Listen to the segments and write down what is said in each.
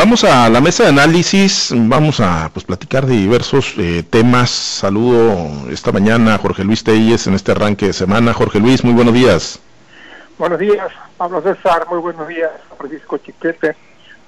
Vamos a la mesa de análisis, vamos a pues platicar de diversos eh, temas. Saludo esta mañana a Jorge Luis Telles en este arranque de semana. Jorge Luis, muy buenos días. Buenos días, Pablo César, muy buenos días, Francisco Chiquete,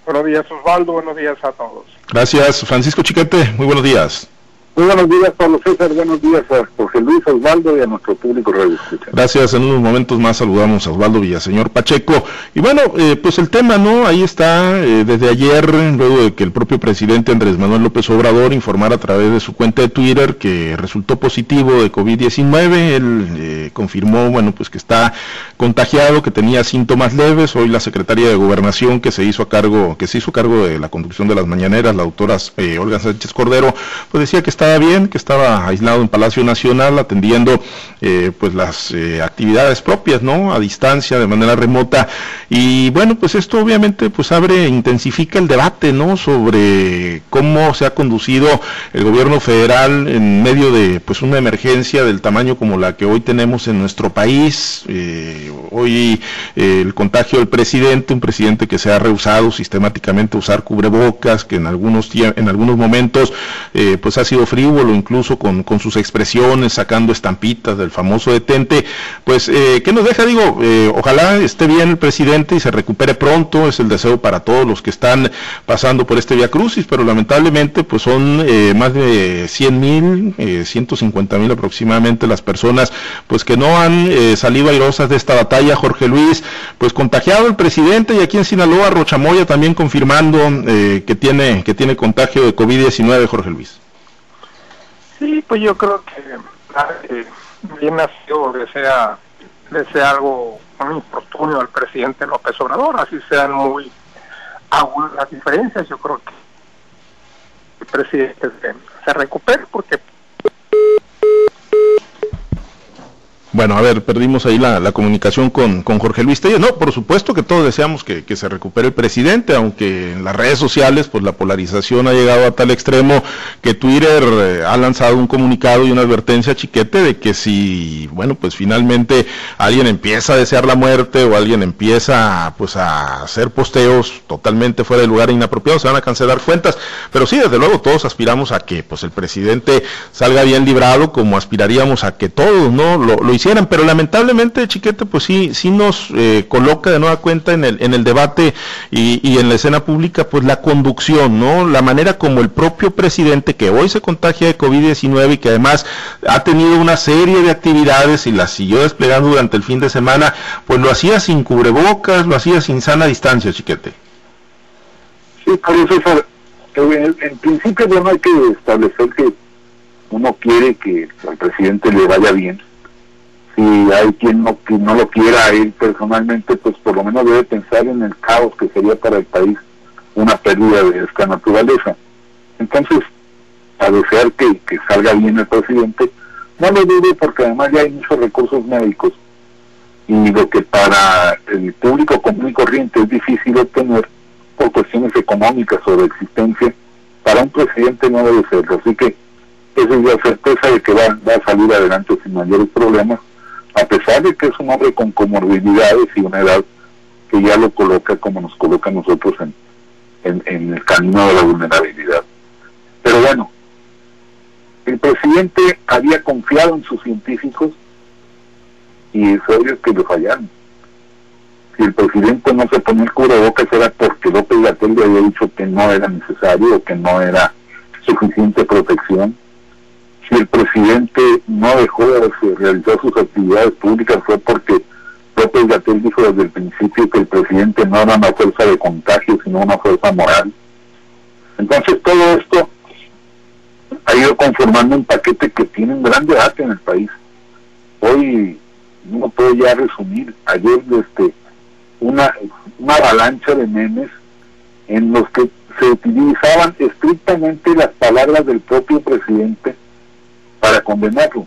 buenos días Osvaldo, buenos días a todos. Gracias, Francisco Chiquete, muy buenos días. Muy buenos días, Pablo César. Buenos días a Jorge Luis Osvaldo y a nuestro público Radio. Gracias. En unos momentos más saludamos a Osvaldo Villaseñor Pacheco. Y bueno, eh, pues el tema, ¿no? Ahí está, eh, desde ayer, luego de que el propio presidente Andrés Manuel López Obrador informara a través de su cuenta de Twitter que resultó positivo de COVID-19. Él eh, confirmó, bueno, pues que está contagiado, que tenía síntomas leves. Hoy la secretaria de Gobernación que se hizo a cargo, que se hizo cargo de la conducción de las mañaneras, la doctora Olga Sánchez Cordero, pues decía que está estaba bien, que estaba aislado en Palacio Nacional atendiendo eh, pues las eh, actividades propias, ¿no? A distancia, de manera remota. Y bueno, pues esto obviamente pues abre, intensifica el debate, ¿no? Sobre cómo se ha conducido el gobierno federal en medio de pues una emergencia del tamaño como la que hoy tenemos en nuestro país. Eh, hoy el contagio del presidente, un presidente que se ha rehusado sistemáticamente a usar cubrebocas, que en algunos en algunos momentos pues ha sido frívolo, incluso con, sus expresiones, sacando estampitas del famoso detente, pues, eh, ¿qué nos deja? Digo, eh, ojalá esté bien el presidente y se recupere pronto, es el deseo para todos los que están pasando por este Via Crucis, pero lamentablemente, pues son eh, más de 100 mil, eh, 150 mil aproximadamente las personas, pues que no han eh, salido airosas de esta batalla, Jorge Luis, pues contagiado el presidente y aquí en Sinaloa, Rochamoya también confirmando que tiene, que tiene contagio de COVID-19, Jorge Luis. Sí, pues yo creo que bien nació desea, desea algo muy infortunio al presidente López Obrador, así sean muy agudas las diferencias, yo creo que el presidente se recupere porque Bueno, a ver, perdimos ahí la, comunicación con, Jorge Luis Telles. No, por supuesto que todos deseamos que, se recupere el presidente, aunque en las redes sociales pues la polarización ha llegado a tal extremo que Twitter eh, ha lanzado un comunicado y una advertencia chiquete de que si, bueno, pues finalmente alguien empieza a desear la muerte o alguien empieza pues a hacer posteos totalmente fuera de lugar e inapropiados, se van a cancelar cuentas. Pero sí, desde luego todos aspiramos a que pues el presidente salga bien librado como aspiraríamos a que todos, ¿no? Lo, lo pero lamentablemente Chiquete pues sí, sí nos eh, coloca de nueva cuenta en el, en el debate y, en la escena pública pues la conducción, ¿no? La manera como el propio presidente que hoy se contagia de COVID-19 y que además ha tenido una serie de actividades y las siguió desplegando durante el fin de semana, pues lo hacía sin cubrebocas, lo hacía sin sana distancia, Chiquete. Sí, César, en, en principio no hay que establecer que uno quiere que al presidente le vaya bien si hay quien no, que no lo quiera él personalmente, pues por lo menos debe pensar en el caos que sería para el país una pérdida de esta naturaleza. Entonces, a desear que, que salga bien el presidente, no lo dude porque además ya hay muchos recursos médicos y lo que para el público común y corriente es difícil obtener por cuestiones económicas o de existencia, para un presidente no debe serlo. Así que esa es la certeza de que va, va a salir adelante sin mayores problemas a pesar de que es un hombre con comorbilidades y una edad que ya lo coloca como nos coloca a nosotros en, en, el camino de la vulnerabilidad. Pero bueno, el presidente había confiado en sus científicos y es obvio que lo fallaron. Si el presidente no se ponía el cubrebocas era porque López Gatel le había dicho que no era necesario o que no era suficiente protección si el presidente no dejó de realizar sus actividades públicas fue porque López Gatel dijo desde el principio que el presidente no era una fuerza de contagio, sino una fuerza moral. Entonces todo esto ha ido conformando un paquete que tiene un gran debate en el país. Hoy no puedo ya resumir, ayer este, una, una avalancha de memes en los que se utilizaban estrictamente las palabras del propio presidente para condenarlo.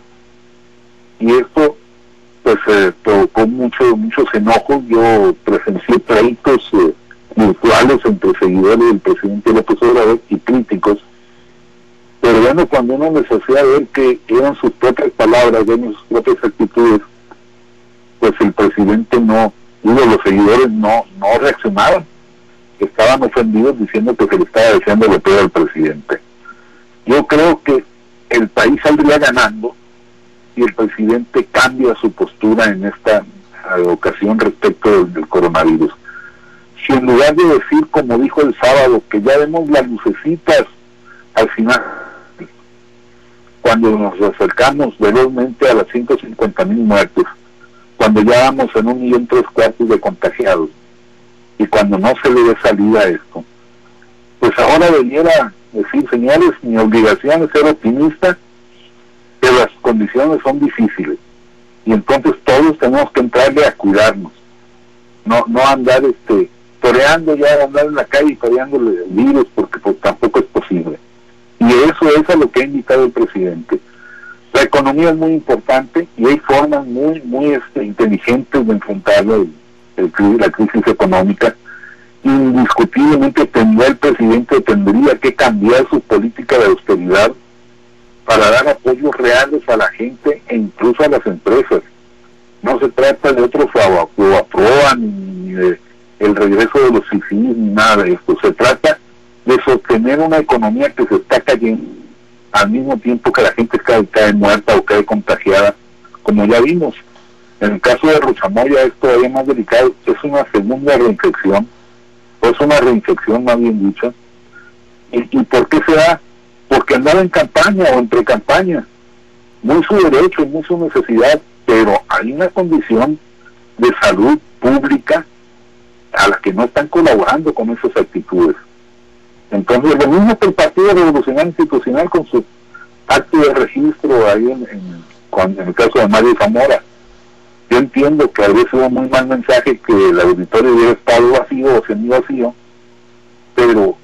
Y esto pues eh, provocó mucho, muchos enojos. Yo presencié pleitos eh, virtuales entre seguidores del presidente López Obrador y críticos. Pero bueno, cuando uno les hacía ver que eran sus propias palabras, eran sus propias actitudes, pues el presidente no, digo, los seguidores no, no reaccionaban. estaban ofendidos diciendo que se le estaba deseando lo peor al presidente. Yo creo que el país saldría ganando si el presidente cambia su postura en esta ocasión respecto del, coronavirus. Si en lugar de decir, como dijo el sábado, que ya vemos las lucecitas al final, cuando nos acercamos velozmente a las 150 mil muertos, cuando ya vamos en un millón tres cuartos de contagiados, y cuando no se le dé salida a esto, pues ahora debiera decir, señores, mi obligación es ser optimista, pero las condiciones son difíciles y entonces todos tenemos que entrarle a cuidarnos, no no andar este toreando ya, andar en la calle y toreándole el virus porque pues, tampoco es posible. Y eso es a lo que ha invitado el presidente. La economía es muy importante y hay formas muy muy este, inteligentes de enfrentar el, la crisis económica. Indiscutiblemente tendría el presidente tendría que cambiar su política de austeridad para dar apoyos reales a la gente e incluso a las empresas. No se trata de otros aprueban ni de el regreso de los CIFIs ni nada de esto. Se trata de sostener una economía que se está cayendo al mismo tiempo que la gente cae, cae muerta o cae contagiada, como ya vimos. En el caso de Rochamoya es todavía más delicado, es una segunda reinfección, es una reinfección más bien dicha. ¿Y, y por qué se da? porque andaba en campaña o entre campaña. Muy su derecho y muy su necesidad, pero hay una condición de salud pública a la que no están colaborando con esas actitudes. Entonces, lo mismo que el Partido Revolucionario Institucional con su acto de registro ahí en, en, el caso de Mario Zamora. Yo entiendo que habría sido un muy mal mensaje que el auditorio hubiera estado vacío o semi vacío, pero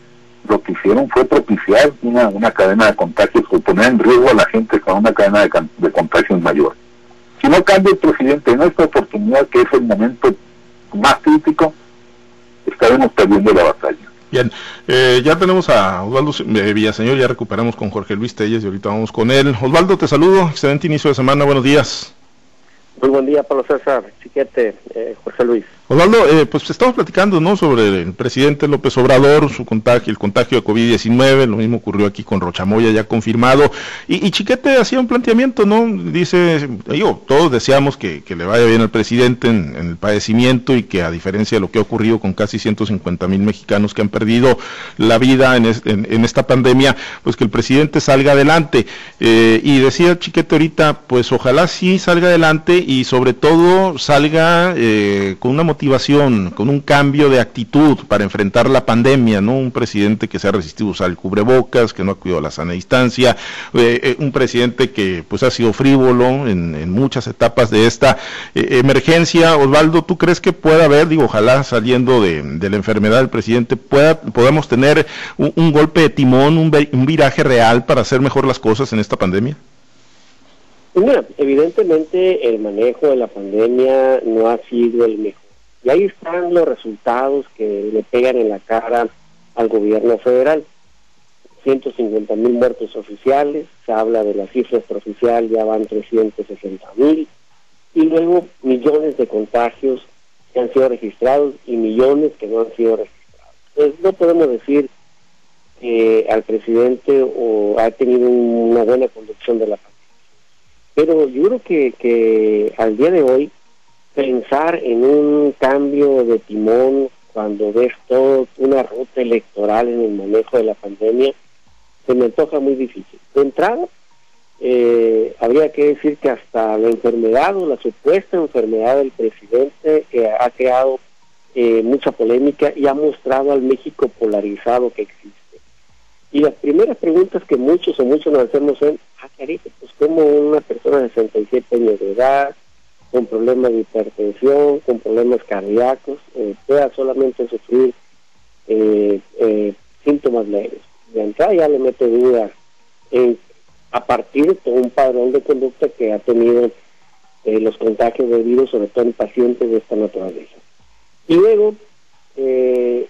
lo que hicieron fue propiciar una, una cadena de contagios o poner en riesgo a la gente con una cadena de, de contagios mayor. Si no cambia el presidente en esta oportunidad, que es el momento más crítico, estaremos perdiendo la batalla. Bien, eh, ya tenemos a Osvaldo eh, Villaseñor, ya recuperamos con Jorge Luis Telles y ahorita vamos con él. Osvaldo, te saludo, excelente inicio de semana, buenos días. Muy buen día, Pablo César, Chiquete, eh, Jorge Luis. Osvaldo, eh, pues estamos platicando ¿no? sobre el presidente López Obrador, su contagio, el contagio de COVID-19, lo mismo ocurrió aquí con Rochamoya ya confirmado, y, Chiquete hacía un planteamiento, ¿no? Dice, digo, todos deseamos que, le vaya bien al presidente en, el padecimiento y que a diferencia de lo que ha ocurrido con casi 150 mil mexicanos que han perdido la vida en, esta pandemia, pues que el presidente salga adelante. Eh, y decía Chiquete ahorita, pues ojalá sí salga adelante y sobre todo salga eh, con una motivación con un cambio de actitud para enfrentar la pandemia, ¿no? Un presidente que se ha resistido a usar el cubrebocas, que no ha cuidado la sana distancia, eh, eh, un presidente que pues ha sido frívolo en, muchas etapas de esta eh, emergencia. Osvaldo, ¿tú crees que pueda haber, digo, ojalá saliendo de, la enfermedad del presidente, pueda, podamos tener un, golpe de timón, un, un viraje real para hacer mejor las cosas en esta pandemia? Mira, evidentemente el manejo de la pandemia no ha sido el mejor y ahí están los resultados que le pegan en la cara al gobierno federal. 150 mil muertos oficiales, se habla de la cifra extraoficial, ya van 360 mil, y luego millones de contagios que han sido registrados y millones que no han sido registrados. Entonces, no podemos decir que al presidente o ha tenido una buena conducción de la pandemia. Pero yo creo que, que al día de hoy pensar en un cambio de timón cuando ves toda una ruta electoral en el manejo de la pandemia, se me antoja muy difícil. De entrada, eh, habría que decir que hasta la enfermedad o la supuesta enfermedad del presidente que ha creado eh, mucha polémica y ha mostrado al México polarizado que existe. Y las primeras preguntas que muchos o muchos nos hacemos son, ah, carito, pues como una persona de 67 años de edad, con problemas de hipertensión, con problemas cardíacos, eh, pueda solamente sufrir eh, eh, síntomas leves. De entrada ya le mete duda a partir de un padrón de conducta que ha tenido los contagios de virus, sobre todo en pacientes de esta naturaleza. Y luego, el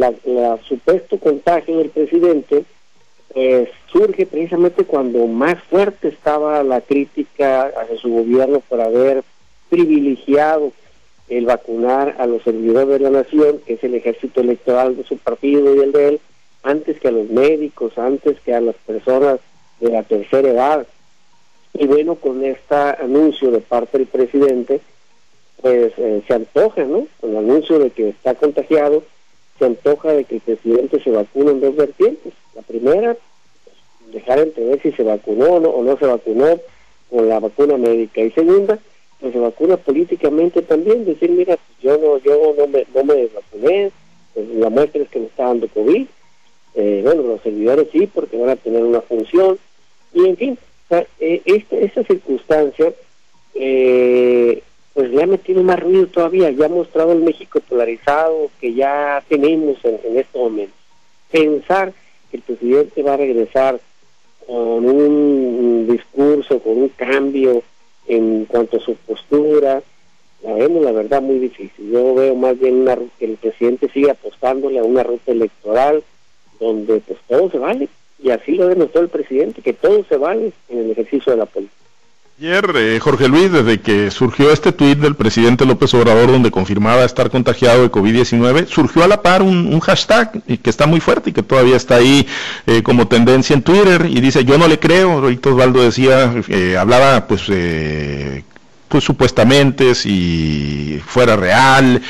la supuesto contagio del presidente, pues surge precisamente cuando más fuerte estaba la crítica hacia su gobierno por haber privilegiado el vacunar a los servidores de la nación, que es el ejército electoral de su partido y el de él, antes que a los médicos, antes que a las personas de la tercera edad. Y bueno, con este anuncio de parte del presidente, pues eh, se antoja, ¿no? Con el anuncio de que está contagiado, se antoja de que el presidente se vacune en dos vertientes. La primera, dejar entender si se vacunó o no, o no se vacunó con la vacuna médica. Y segunda, pues se vacuna políticamente también, decir, mira, yo no yo no me, no me vacuné, pues, la muestra es que me está dando COVID, eh, bueno, los servidores sí, porque van a tener una función, y en fin, eh, esta, circunstancia eh, pues le ha metido más ruido todavía, ya ha mostrado el México polarizado que ya tenemos en, en este momento. Pensar el presidente va a regresar con un discurso, con un cambio en cuanto a su postura, la vemos la verdad muy difícil. Yo veo más bien una, que el presidente sigue apostándole a una ruta electoral donde pues todo se vale y así lo demostró el presidente, que todo se vale en el ejercicio de la política. Ayer, eh, Jorge Luis, desde que surgió este tuit del presidente López Obrador donde confirmaba estar contagiado de COVID-19, surgió a la par un, hashtag que está muy fuerte y que todavía está ahí eh, como tendencia en Twitter y dice yo no le creo, ahorita Osvaldo decía, eh, hablaba pues pues supuestamente si fuera real.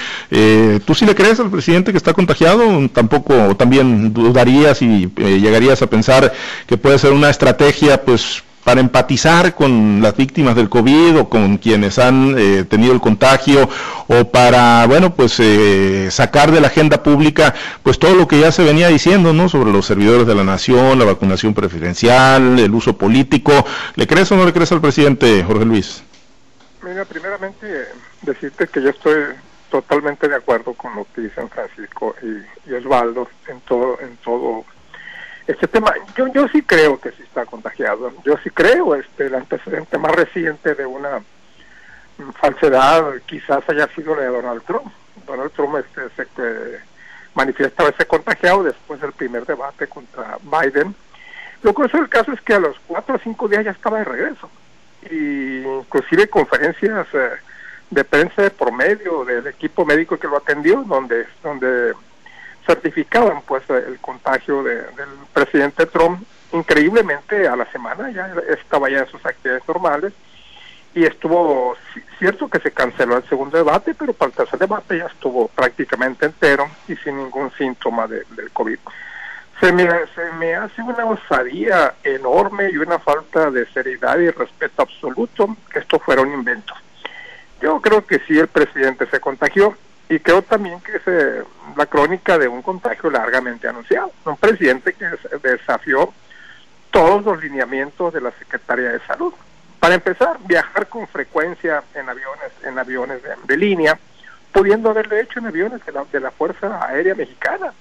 ¿Tú sí le crees al presidente que está contagiado? Tampoco, también dudarías y llegarías a pensar que puede ser una estrategia pues para empatizar con las víctimas del COVID o con quienes han eh, tenido el contagio o para, bueno, pues eh, sacar de la agenda pública pues todo lo que ya se venía diciendo, ¿no? Sobre los servidores de la nación, la vacunación preferencial, el uso político. ¿Le crees o no le crees al presidente, Jorge Luis? Mira, primeramente decirte que yo estoy totalmente de acuerdo con lo que dicen Francisco y, y Osvaldo en todo, en todo este tema, yo, yo sí creo que sí está contagiado. Yo sí creo, este, el antecedente más reciente de una falsedad quizás haya sido la de Donald Trump. Donald Trump este, se que manifiesta haberse contagiado después del primer debate contra Biden. Lo curioso del caso es que a los cuatro o cinco días ya estaba de regreso. Y inclusive conferencias eh, de prensa de promedio del equipo médico que lo atendió, donde, donde certificaban pues el contagio del presidente Trump increíblemente a la semana ya estaba ya en sus actividades normales y estuvo cierto que se canceló el segundo debate pero para el tercer debate ya estuvo prácticamente entero y sin ningún síntoma del COVID. Se me, se me hace una osadía enorme y una falta de seriedad y respeto absoluto que esto fuera un invento. Yo creo que sí el presidente se contagió y creo también que es la crónica de un contagio largamente anunciado. Un presidente que desafió todos los lineamientos de la Secretaría de Salud. Para empezar, viajar con frecuencia en aviones, en aviones de, línea, pudiendo haberlo hecho en aviones de la, de la Fuerza Aérea Mexicana.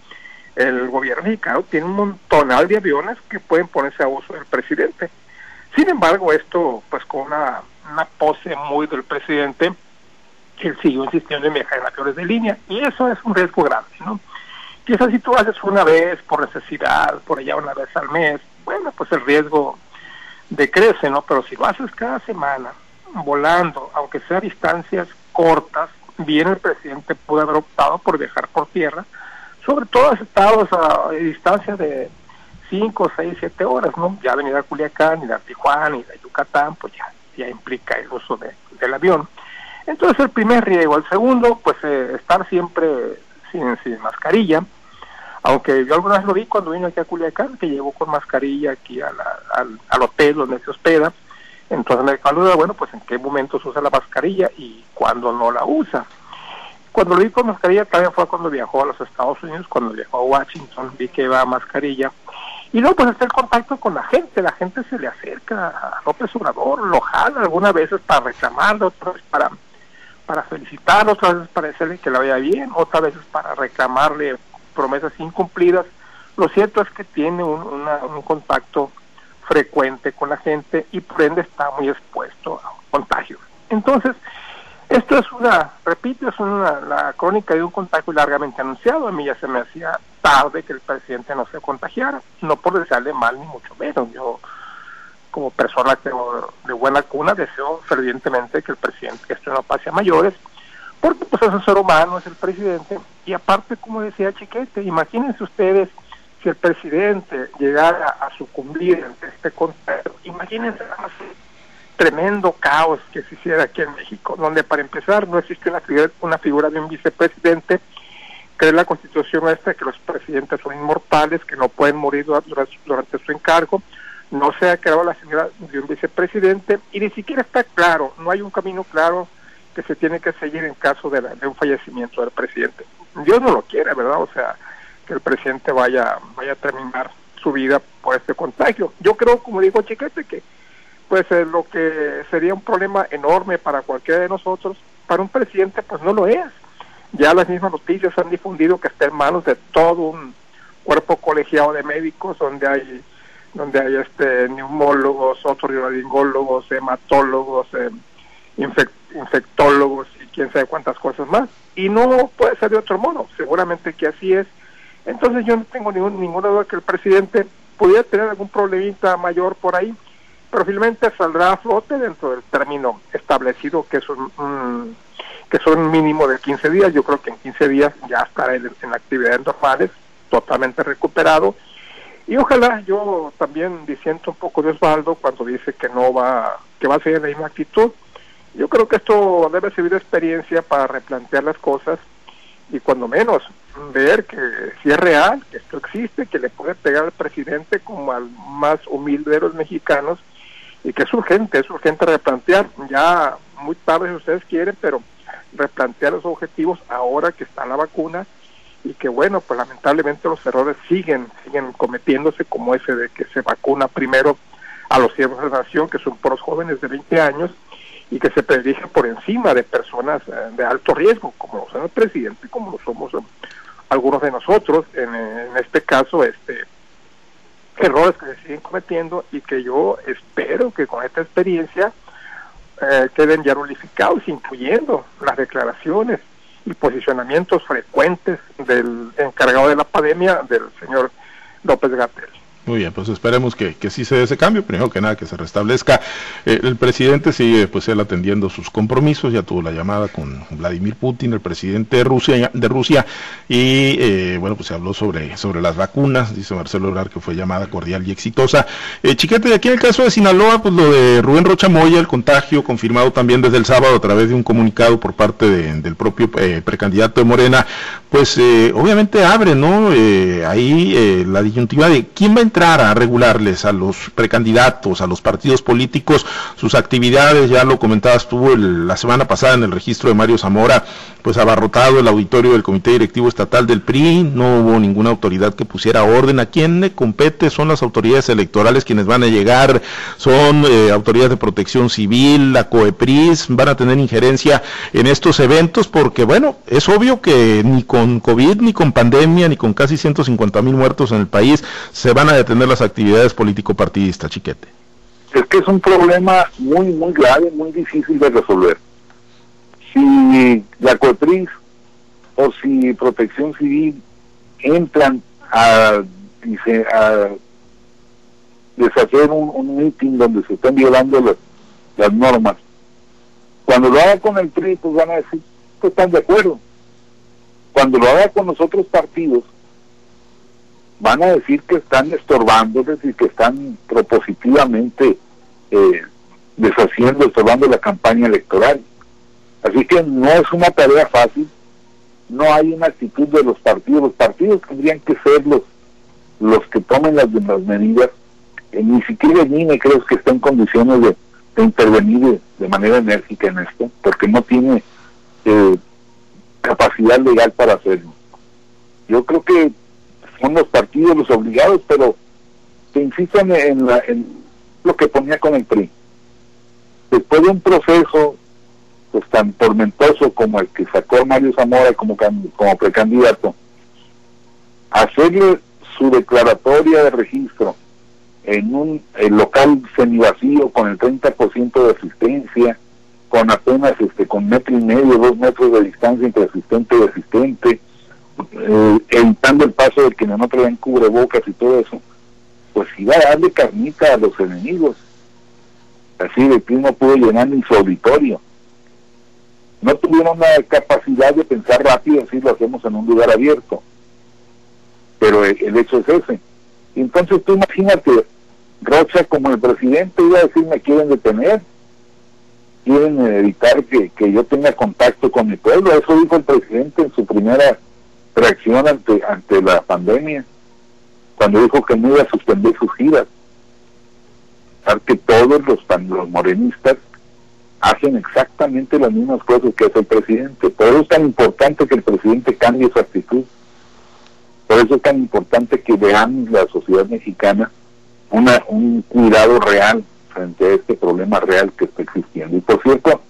El gobierno mexicano tiene un montonal de aviones que pueden ponerse a uso del presidente. Sin embargo, esto, pues con una, una pose muy del presidente, él siguió insistiendo en viajar en aviones de línea y eso es un riesgo grande, ¿no? Quizás si tú haces una vez por necesidad, por allá una vez al mes, bueno, pues el riesgo decrece, ¿no? Pero si lo haces cada semana, volando, aunque sea a distancias cortas, bien el presidente pudo haber optado por viajar por tierra, sobre todo a estados a, distancia de 5, 6, 7 horas, ¿no? Ya venir a Culiacán, ir a Tijuana, y a Yucatán, pues ya, ya implica el uso de, del avión. Entonces el primer riesgo. El segundo, pues eh, estar siempre sin, sin mascarilla. Aunque yo alguna vez lo vi cuando vino aquí a Culiacán, que llegó con mascarilla aquí al, al, hotel donde se hospeda. Entonces me duda, bueno, pues en qué momentos usa la mascarilla y cuándo no la usa. Cuando lo vi con mascarilla también fue cuando viajó a los Estados Unidos, cuando viajó a Washington, vi que iba a mascarilla. Y luego pues el contacto con la gente, la gente se le acerca a López Obrador, lo jala algunas veces para reclamarlo, otras para para felicitarlo, otras veces para decirle que la vaya bien, otras veces para reclamarle promesas incumplidas. Lo cierto es que tiene un, un contacto frecuente con la gente y por ende está muy expuesto a un contagio. Entonces, esto es una, repito, es una, la crónica de un contagio largamente anunciado. A mí ya se me hacía tarde que el presidente no se contagiara, no por desearle mal ni mucho menos. Yo como persona que, de buena cuna deseo fervientemente que el presidente que esto no pase a mayores, porque pues es un ser humano, es el presidente, y aparte, como decía Chiquete, imagínense ustedes si el presidente llegara a sucumbir ante este contexto, imagínense tremendo caos que se hiciera aquí en México, donde para empezar no existe una figura, una figura de un vicepresidente, que la constitución esta que los presidentes son inmortales, que no pueden morir durante su encargo, no se ha creado la figura de un vicepresidente y ni siquiera está claro, no hay un camino claro que se tiene que seguir en caso de, un fallecimiento del presidente. Dios no lo quiere, ¿verdad? O sea, que el presidente vaya, vaya a terminar su vida por este contagio. Yo creo, como dijo Chiquete, que pues eh, lo que sería un problema enorme para cualquiera de nosotros, para un presidente pues no lo es. Ya las mismas noticias han difundido que está en manos de todo un cuerpo colegiado de médicos donde hay donde hay este neumólogos, otorrinolaringólogos, hematólogos, eh, infectólogos y quién sabe cuántas cosas más. Y no puede ser de otro modo, seguramente que así es. Entonces yo no tengo ningún, ninguna duda que el presidente pudiera tener algún problemita mayor por ahí, pero finalmente saldrá a flote dentro del término establecido que es que son un mínimo de 15 días. Yo creo que en 15 días ya estará en, en actividades normales, totalmente recuperado. Y ojalá yo también disiento un poco de Osvaldo cuando dice que no va, que va a seguir la misma actitud. Yo creo que esto debe servir de experiencia para replantear las cosas y cuando menos ver que si es real, que esto existe, que le puede pegar al presidente como al más humilde de los mexicanos y que es urgente, es urgente replantear, ya muy tarde si ustedes quieren, pero replantear los objetivos ahora que está la vacuna y que bueno, pues lamentablemente los errores siguen, siguen cometiéndose como ese de que se vacuna primero a los siervos de la nación, que son los jóvenes de 20 años, y que se predirige por encima de personas eh, de alto riesgo, como lo son el presidente, como lo somos eh, algunos de nosotros, en, este caso, este errores que se siguen cometiendo y que yo espero que con esta experiencia eh, queden ya nulificados, incluyendo las declaraciones y posicionamientos frecuentes del encargado de la pandemia, del señor López Gatel. Muy bien, pues esperemos que, que sí se dé ese cambio, primero que nada que se restablezca. Eh, el presidente sigue pues él atendiendo sus compromisos, ya tuvo la llamada con Vladimir Putin, el presidente de Rusia, de Rusia y eh, bueno, pues se habló sobre, sobre las vacunas, dice Marcelo Obrar que fue llamada cordial y exitosa. Eh, chiquete, aquí en el caso de Sinaloa, pues lo de Rubén Rocha Moya, el contagio confirmado también desde el sábado a través de un comunicado por parte del propio precandidato de Morena, pues obviamente abre, ¿no? ahí la disyuntiva de quién va a a regularles a los precandidatos, a los partidos políticos, sus actividades, ya lo comentabas tú la semana pasada en el registro de Mario Zamora, pues abarrotado el auditorio del Comité Directivo Estatal del PRI, no hubo ninguna autoridad que pusiera orden. ¿A quién le compete? Son las autoridades electorales quienes van a llegar, son eh, autoridades de protección civil, la COEPRIS, van a tener injerencia en estos eventos porque, bueno, es obvio que ni con COVID, ni con pandemia, ni con casi 150 mil muertos en el país se van a detener las actividades político-partidistas, chiquete. Es que es un problema muy, muy grave, muy difícil de resolver si la COEPRIS o si Protección Civil entran a, a deshacer un, un meeting donde se están violando las, normas, cuando lo haga con el PRI, pues van a decir que están de acuerdo. Cuando lo haga con los otros partidos, van a decir que están estorbando, es decir, que están propositivamente eh, deshaciendo, estorbando la campaña electoral. Así que no es una tarea fácil, no hay una actitud de los partidos, los partidos tendrían que ser los, los que tomen las, las medidas, eh, ni siquiera el INE creo que está en condiciones de, intervenir de, manera enérgica en esto, porque no tiene eh, capacidad legal para hacerlo. Yo creo que son los partidos los obligados, pero se insisten en, en lo que ponía con el PRI. Después de un proceso pues tan tormentoso como el que sacó Mario Zamora como, como precandidato, hacerle su declaratoria de registro en un local semivacío con el 30% de asistencia, con apenas este con metro y medio, dos metros de distancia entre asistente y asistente, eh, evitando el paso de quienes no traen cubrebocas y todo eso, pues iba a darle carnita a los enemigos. Así de que uno pudo llenar en su auditorio no tuvieron la capacidad de pensar rápido si lo hacemos en un lugar abierto. Pero el, hecho es ese. Entonces tú imagínate, Rocha como el presidente iba a decir me quieren detener, quieren evitar que yo tenga contacto con mi pueblo. Eso dijo el presidente en su primera reacción ante, ante la pandemia, cuando dijo que no iba a suspender sus giras. Que todos los, los morenistas hacen exactamente las mismas cosas que hace el presidente. Por eso es tan importante que el presidente cambie su actitud. Por eso es tan importante que veamos la sociedad mexicana una, un cuidado real frente a este problema real que está existiendo. Y por cierto,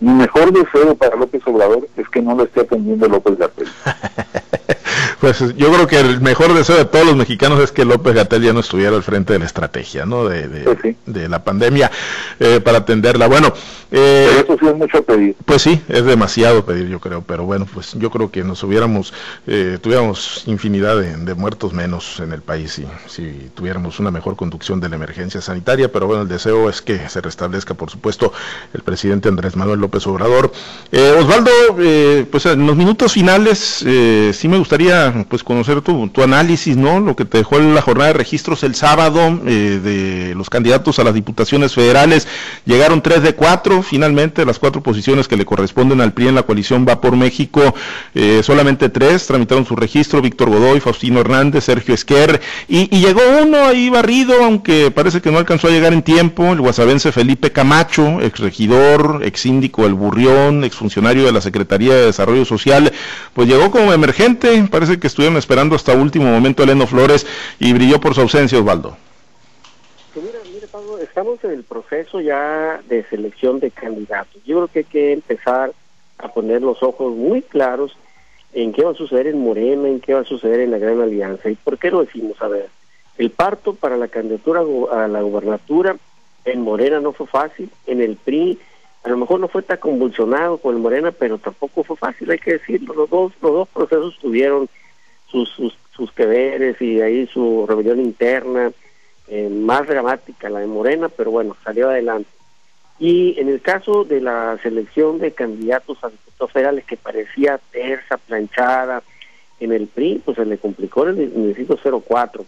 mi mejor deseo para López Obrador es que no lo esté atendiendo López Gatel. pues yo creo que el mejor deseo de todos los mexicanos es que López Gatel ya no estuviera al frente de la estrategia, ¿no? De, de, pues la pandemia eh, para atenderla. Bueno, eh, eso sí es mucho pedir. Pues sí, es demasiado pedir, yo creo. Pero bueno, pues yo creo que nos hubiéramos, eh, tuviéramos infinidad de, muertos menos en el país si, si tuviéramos una mejor conducción de la emergencia sanitaria. Pero bueno, el deseo es que se restablezca, por supuesto, el presidente Andrés Manuel López Obrador. Eh, Osvaldo, eh, pues en los minutos finales eh, sí me gustaría pues conocer tu, tu, análisis, ¿no? Lo que te dejó la jornada de registros el sábado de los candidatos a las diputaciones federales. Llegaron tres de cuatro, finalmente las cuatro posiciones que le corresponden al PRI en la coalición Va por México, solamente tres tramitaron su registro, Víctor Godoy, Faustino Hernández, Sergio Esquer, y, llegó uno ahí barrido, aunque parece que no alcanzó a llegar en tiempo, el guasavense Felipe Camacho, ex regidor, ex síndico el Burrión, exfuncionario de la Secretaría de Desarrollo Social, pues llegó como emergente, parece que estuvieron esperando hasta último momento Eleno Flores y brilló por su ausencia, Osvaldo. Pablo, estamos en el proceso ya de selección de candidatos. Yo creo que hay que empezar a poner los ojos muy claros en qué va a suceder en Morena, en qué va a suceder en la Gran Alianza. ¿Y por qué lo decimos? A ver, el parto para la candidatura a la gubernatura en Morena no fue fácil, en el PRI a lo mejor no fue tan convulsionado con el Morena, pero tampoco fue fácil, hay que decirlo. Los dos, los dos procesos tuvieron sus, sus, sus que veres y ahí su rebelión interna, eh, más dramática la de Morena, pero bueno, salió adelante. Y en el caso de la selección de candidatos a diputados federales que parecía tersa, planchada en el PRI, pues se le complicó en el distrito 04.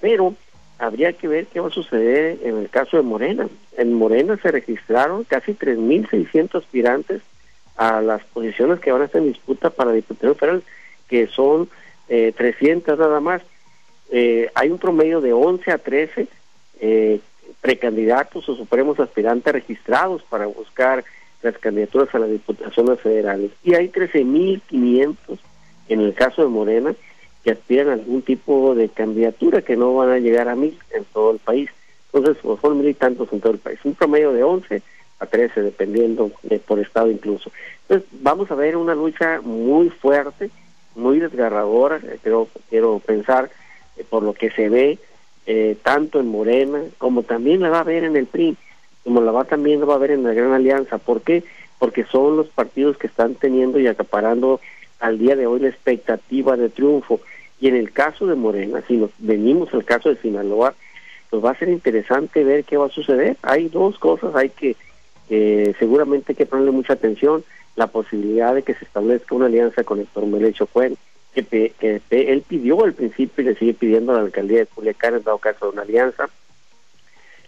Pero habría que ver qué va a suceder en el caso de Morena. En Morena se registraron casi 3.600 aspirantes a las posiciones que van a estar en disputa para diputado federal, que son eh, 300 nada más. Eh, hay un promedio de 11 a 13 eh, precandidatos o supremos aspirantes registrados para buscar las candidaturas a las diputaciones federales. Y hay 13.500 en el caso de Morena que aspiran a algún tipo de candidatura que no van a llegar a mil en todo el país. Entonces, pues, son mil y tantos en todo el país. Un promedio de 11 a 13, dependiendo de, por estado incluso. Entonces, vamos a ver una lucha muy fuerte, muy desgarradora, eh, creo, quiero pensar, eh, por lo que se ve, eh, tanto en Morena, como también la va a ver en el PRI, como la va también la va a ver en la Gran Alianza. ¿Por qué? Porque son los partidos que están teniendo y acaparando al día de hoy la expectativa de triunfo. Y en el caso de Morena, si nos venimos al caso de Sinaloa, pues va a ser interesante ver qué va a suceder. Hay dos cosas, hay que seguramente hay que ponerle mucha atención, la posibilidad de que se establezca una alianza con Héctor Melecho Cuen, que, que, él pidió al principio y le sigue pidiendo a la alcaldía de Culiacán, en dado caso de una alianza,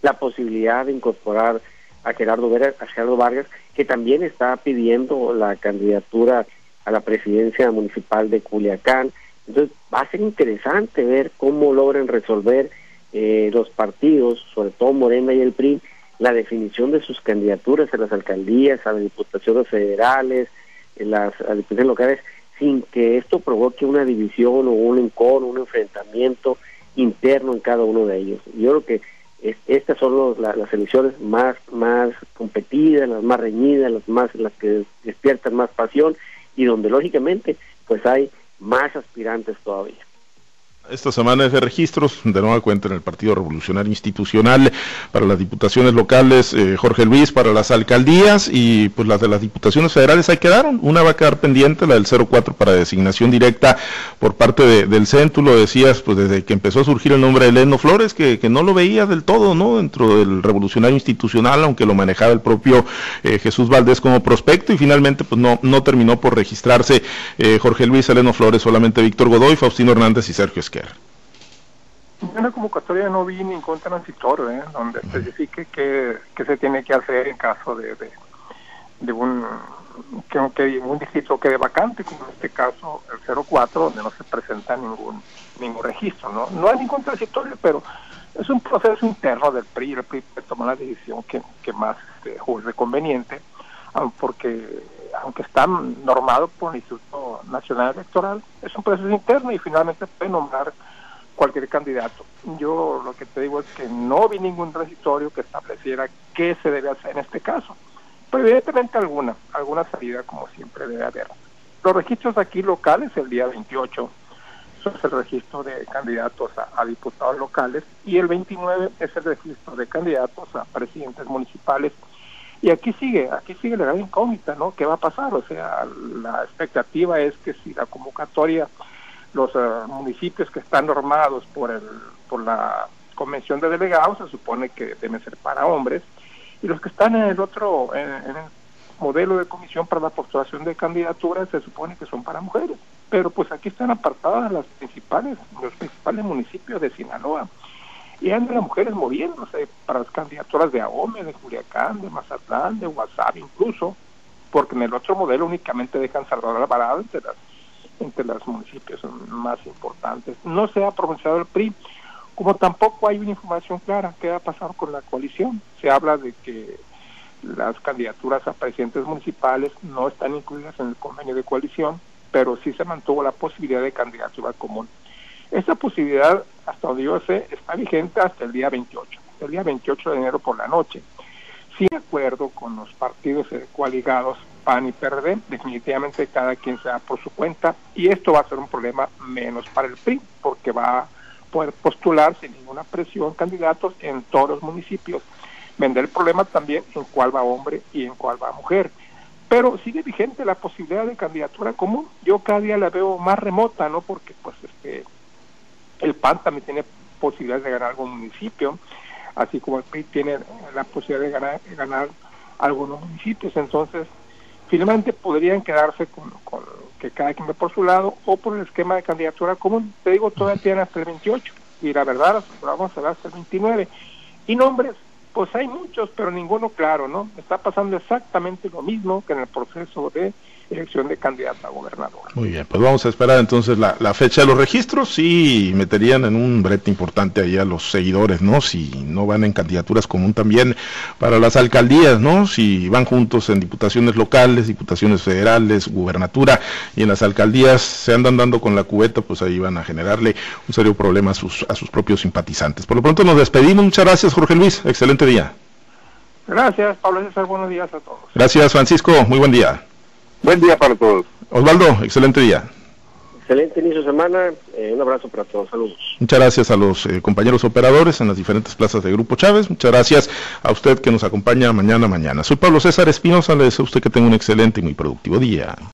la posibilidad de incorporar a Gerardo, a Gerardo Vargas, que también está pidiendo la candidatura a la presidencia municipal de Culiacán. Entonces va a ser interesante ver cómo logran resolver eh, los partidos, sobre todo Morena y el PRI, la definición de sus candidaturas a las alcaldías, a las diputaciones federales, en las a diputaciones locales, sin que esto provoque una división o un encono, un enfrentamiento interno en cada uno de ellos. Yo creo que estas son las elecciones más más competidas, las más reñidas, las más las que despiertan más pasión y donde lógicamente pues hay más aspirantes todavía. Esta semana es de registros, de nueva cuenta en el Partido Revolucionario Institucional para las diputaciones locales, eh, Jorge Luis para las alcaldías y pues las de las diputaciones federales ahí quedaron. Una va a quedar pendiente, la del 04 para designación directa por parte del CEN. Lo decías, pues desde que empezó a surgir el nombre de Leno Flores, que, no lo veía del todo, ¿no? Dentro del Revolucionario Institucional, aunque lo manejaba el propio eh, Jesús Valdés como prospecto y finalmente pues no, no terminó por registrarse eh, Jorge Luis, Leno Flores, solamente Víctor Godoy, Faustino Hernández y Sergio Esquer. En la convocatoria no vi ningún transitorio ¿eh? donde especifique qué, se tiene que hacer en caso de, de, un que, que un distrito quede vacante, como en este caso el 04, donde no se presenta ningún ningún registro. No, no hay ningún transitorio, pero es un proceso interno del PRI. El PRI toma la decisión que, que más este, juzgue conveniente, porque aunque está normado por el Instituto Nacional Electoral, es un proceso interno y finalmente puede nombrar cualquier candidato. Yo lo que te digo es que no vi ningún transitorio que estableciera qué se debe hacer en este caso. Pero evidentemente alguna, alguna salida como siempre debe haber. Los registros aquí locales el día 28 son el registro de candidatos a, diputados locales y el 29 es el registro de candidatos a presidentes municipales. Y aquí sigue, aquí sigue la gran incógnita, ¿no? ¿Qué va a pasar? O sea, la expectativa es que si la convocatoria los eh, municipios que están normados por, el, por la convención de delegados se supone que deben ser para hombres y los que están en el otro, en, el modelo de comisión para la postulación de candidaturas se supone que son para mujeres. Pero pues aquí están apartadas las principales, los principales municipios de Sinaloa. Y andan las mujeres moviéndose para las candidaturas de Ahome, de Culiacán, de Mazatlán, de Guasave incluso, porque en el otro modelo únicamente dejan Salvador Alvarado entre las entre los municipios más importantes. No se ha pronunciado el PRI, como tampoco hay una información clara qué va a pasar con la coalición. Se habla de que las candidaturas a presidentes municipales no están incluidas en el convenio de coalición, pero sí se mantuvo la posibilidad de candidatura común. Esa posibilidad, hasta donde yo sé, está vigente hasta el día 28, el día 28 de enero por la noche. Sin acuerdo con los partidos coaligados PAN y PRD, definitivamente cada quien sea por su cuenta y esto va a ser un problema menos para el PRI porque va a poder postular sin ninguna presión candidatos en todos los municipios. Vender el problema también en cuál va hombre y en cuál va mujer. Pero sigue vigente la posibilidad de candidatura común. Yo cada día la veo más remota, ¿no? Porque pues este el PAN también tiene posibilidades de ganar algún municipio, así como el PRI tiene la posibilidad de ganar, de ganar algunos municipios. Entonces, finalmente podrían quedarse con, que cada quien ve por su lado o por el esquema de candidatura común. Te digo, todavía tienen hasta el 28 y la verdad, vamos a ver hasta el 29. Y nombres, pues hay muchos, pero ninguno claro, ¿no? Está pasando exactamente lo mismo que en el proceso de elección de candidato a gobernador. Muy bien, pues vamos a esperar entonces la, fecha de los registros y meterían en un brete importante ahí a los seguidores, ¿no? Si no van en candidaturas común también para las alcaldías, ¿no? Si van juntos en diputaciones locales, diputaciones federales, gubernatura y en las alcaldías se andan dando con la cubeta, pues ahí van a generarle un serio problema a sus, a sus propios simpatizantes. Por lo pronto nos despedimos. Muchas gracias, Jorge Luis. Excelente día. Gracias, Pablo César. Buenos días a todos. Gracias, Francisco. Muy buen día. Buen día para todos. Osvaldo, excelente día. Excelente inicio de semana. Eh, un abrazo para todos. Saludos. Muchas gracias a los eh, compañeros operadores en las diferentes plazas de Grupo Chávez. Muchas gracias a usted que nos acompaña mañana mañana. Soy Pablo César Espinosa. Le deseo a usted que tenga un excelente y muy productivo día.